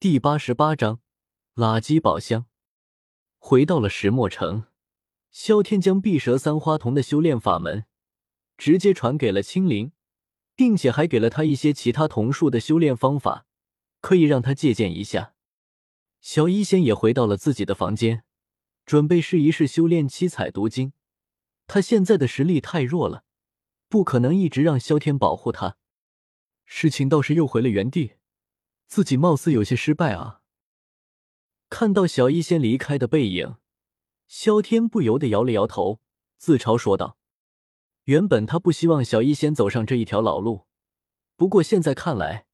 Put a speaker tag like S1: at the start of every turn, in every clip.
S1: 第八十八章垃圾宝箱。回到了石墨城，萧天将碧蛇三花瞳的修炼法门直接传给了青灵，并且还给了他一些其他瞳术的修炼方法，可以让他借鉴一下。小医仙也回到了自己的房间，准备试一试修炼七彩毒经。他现在的实力太弱了，不可能一直让萧天保护他。事情倒是又回了原地，自己貌似有些失败啊。看到小医仙离开的背影，萧天不由得摇了摇头，自嘲说道：“原本他不希望小医仙走上这一条老路，不过现在看来，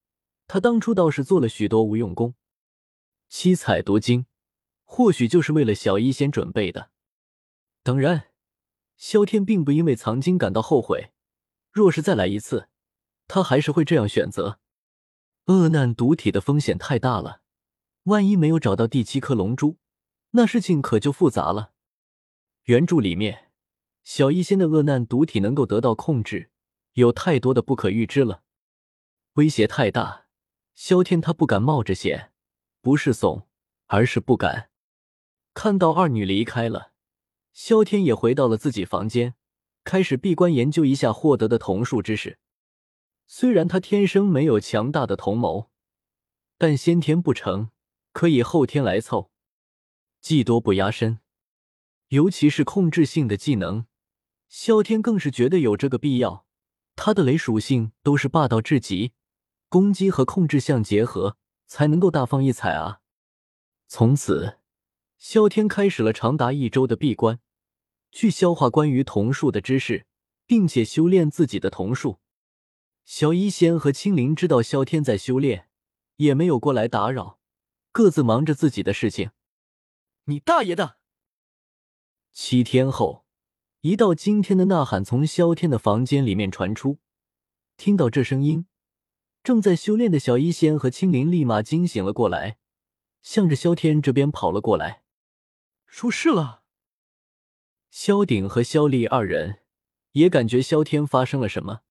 S1: 他当初倒是做了许多无用功。”七彩毒经，或许就是为了小医仙准备的。当然，萧天并不因为藏经感到后悔。若是再来一次，他还是会这样选择。恶难毒体的风险太大了，万一没有找到第七颗龙珠，那事情可就复杂了。原著里面，小医仙的恶难毒体能够得到控制，有太多的不可预知了，威胁太大，萧天他不敢冒着险。不是怂，而是不敢。看到二女离开了，萧天也回到了自己房间，开始闭关研究一下获得的桐树知识。虽然他天生没有强大的同谋，但先天不成，可以后天来凑。技多不压身，尤其是控制性的技能，萧天更是觉得有这个必要。他的雷属性都是霸道至极，攻击和控制相结合。才能够大放异彩啊！从此，萧天开始了长达一周的闭关，去消化关于桐树的知识，并且修炼自己的桐树。小医仙和青灵知道萧天在修炼，也没有过来打扰，各自忙着自己的事情。你大爷的！七天后，一道惊天的呐喊从萧天的房间里面传出，听到这声音。正在修炼的小医仙和青灵立马惊醒了过来，向着萧天这边跑了过来。出事了！萧鼎和萧丽二人也感觉萧天发生了什么，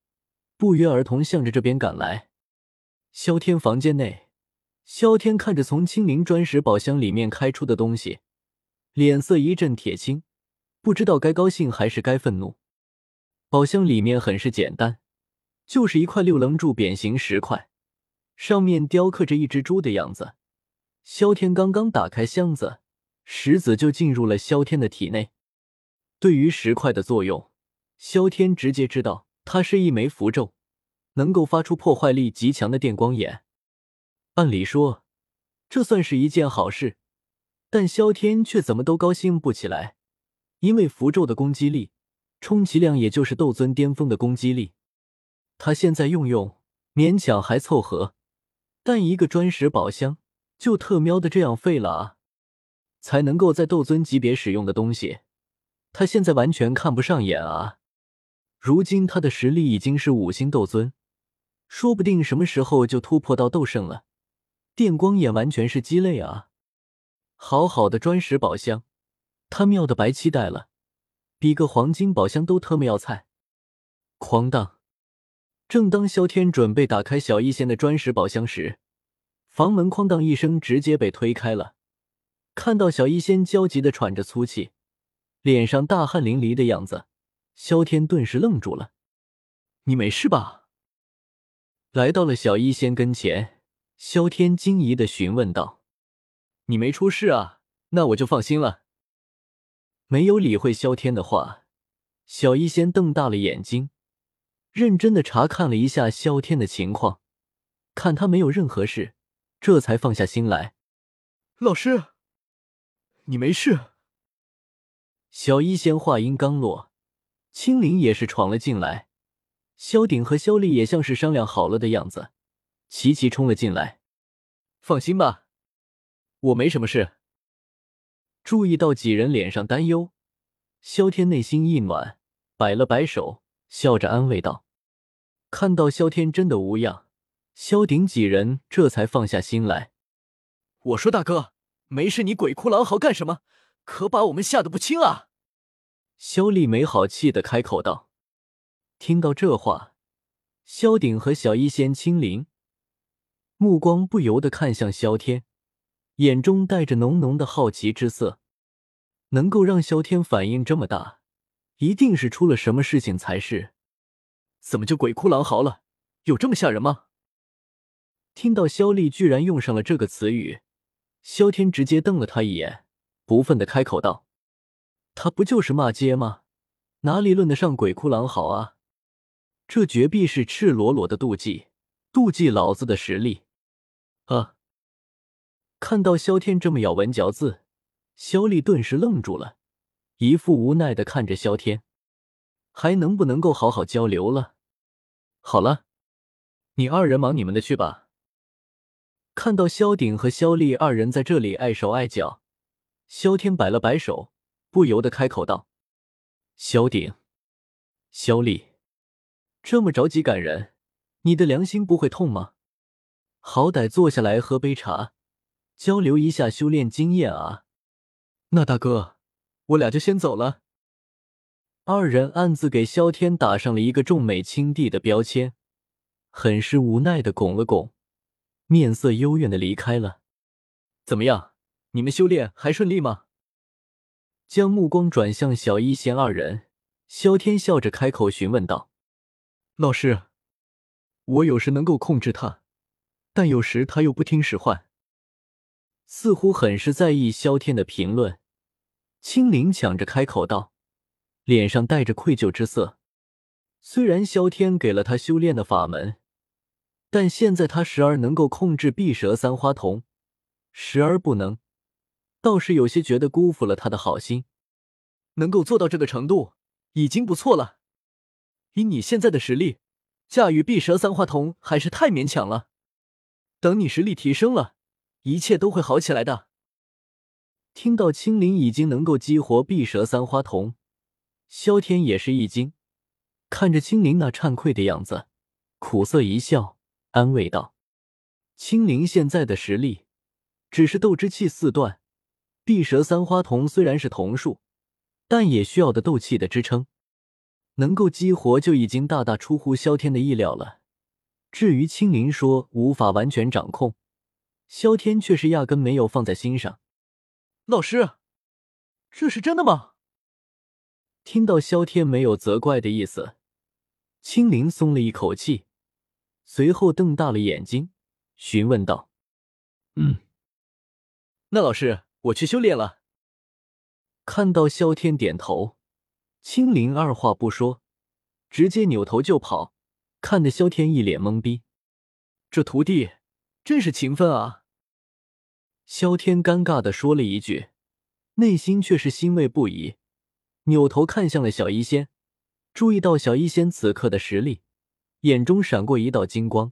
S1: 不约而同向着这边赶来。萧天房间内，萧天看着从青灵砖石宝箱里面开出的东西，脸色一阵铁青，不知道该高兴还是该愤怒。宝箱里面很是简单。就是一块六棱柱扁形石块，上面雕刻着一只猪的样子。萧天刚刚打开箱子，石子就进入了萧天的体内。对于石块的作用，萧天直接知道，它是一枚符咒，能够发出破坏力极强的电光眼。按理说，这算是一件好事，但萧天却怎么都高兴不起来，因为符咒的攻击力，充其量也就是斗尊巅峰的攻击力。他现在用用勉强还凑合，但一个砖石宝箱就特喵的这样废了啊！才能够在斗尊级别使用的东西，他现在完全看不上眼啊！如今他的实力已经是五星斗尊，说不定什么时候就突破到斗圣了。电光眼完全是鸡肋啊！好好的砖石宝箱，他喵的白期待了，比个黄金宝箱都特么要菜！哐当。正当萧天准备打开小医仙的砖石宝箱时，房门哐当一声直接被推开了。看到小医仙焦急的喘着粗气，脸上大汗淋漓的样子，萧天顿时愣住了。“你没事吧？”来到了小医仙跟前，萧天惊疑的询问道：“你没出事啊？那我就放心了。”没有理会萧天的话，小医仙瞪大了眼睛。认真的查看了一下萧天的情况，看他没有任何事，这才放下心来。
S2: 老师，你没事？
S1: 小医仙话音刚落，青灵也是闯了进来。萧鼎和萧丽也像是商量好了的样子，齐齐冲了进来。放心吧，我没什么事。注意到几人脸上担忧，萧天内心一暖，摆了摆手，笑着安慰道。看到萧天真的无恙，萧鼎几人这才放下心来。
S2: 我说大哥，没事，你鬼哭狼嚎干什么？可把我们吓得不轻啊！
S1: 萧丽没好气的开口道。听到这话，萧鼎和小医仙青灵目光不由得看向萧天，眼中带着浓浓的好奇之色。能够让萧天反应这么大，一定是出了什么事情才是。
S2: 怎么就鬼哭狼嚎了？有这么吓人吗？
S1: 听到萧丽居然用上了这个词语，萧天直接瞪了他一眼，不忿的开口道：“他不就是骂街吗？哪里论得上鬼哭狼嚎啊？这绝壁是赤裸裸的妒忌，妒忌老子的实力。”啊！看到萧天这么咬文嚼字。萧丽顿时愣住了，一副无奈的看着萧天，还能不能够好好交流了？好了，你二人忙你们的去吧。看到萧鼎和萧丽二人在这里碍手碍脚，萧天摆了摆手，不由得开口道：“萧鼎，萧丽，这么着急赶人，你的良心不会痛吗？好歹坐下来喝杯茶，交流一下修炼经验啊。”
S2: 那大哥，我俩就先走了。
S1: 二人暗自给萧天打上了一个重美轻帝的标签，很是无奈的拱了拱，面色幽怨的离开了。
S2: 怎么样，你们修炼还顺利吗？
S1: 将目光转向小一贤二人，萧天笑着开口询问道：“
S2: 老师，我有时能够控制他，但有时他又不听使唤，
S1: 似乎很是在意萧天的评论。”青灵抢着开口道，脸上带着愧疚之色。虽然萧天给了他修炼的法门，但现在他时而能够控制碧蛇三花瞳，时而不能，倒是有些觉得辜负了他的好心。
S2: 能够做到这个程度，已经不错了。以你现在的实力，驾驭碧蛇三花瞳还是太勉强了。等你实力提升了，一切都会好起来的。
S1: 听到青灵已经能够激活碧蛇三花瞳，萧天也是一惊，看着青灵那惭愧的样子，苦涩一笑，安慰道：“青灵现在的实力只是斗之气四段，碧蛇三花瞳虽然是瞳术，但也需要的斗气的支撑，能够激活就已经大大出乎萧天的意料了。至于青灵说无法完全掌控，萧天却是压根没有放在心上。”
S2: 老师，这是真的吗？
S1: 听到萧天没有责怪的意思，青灵松了一口气，随后瞪大了眼睛，询问道：“
S2: 嗯，那老师，我去修炼了。”
S1: 看到萧天点头，青灵二话不说，直接扭头就跑，看得萧天一脸懵逼。
S2: 这徒弟真是勤奋啊！
S1: 萧天尴尬的说了一句，内心却是欣慰不已，扭头看向了小医仙，注意到小医仙此刻的实力，眼中闪过一道金光。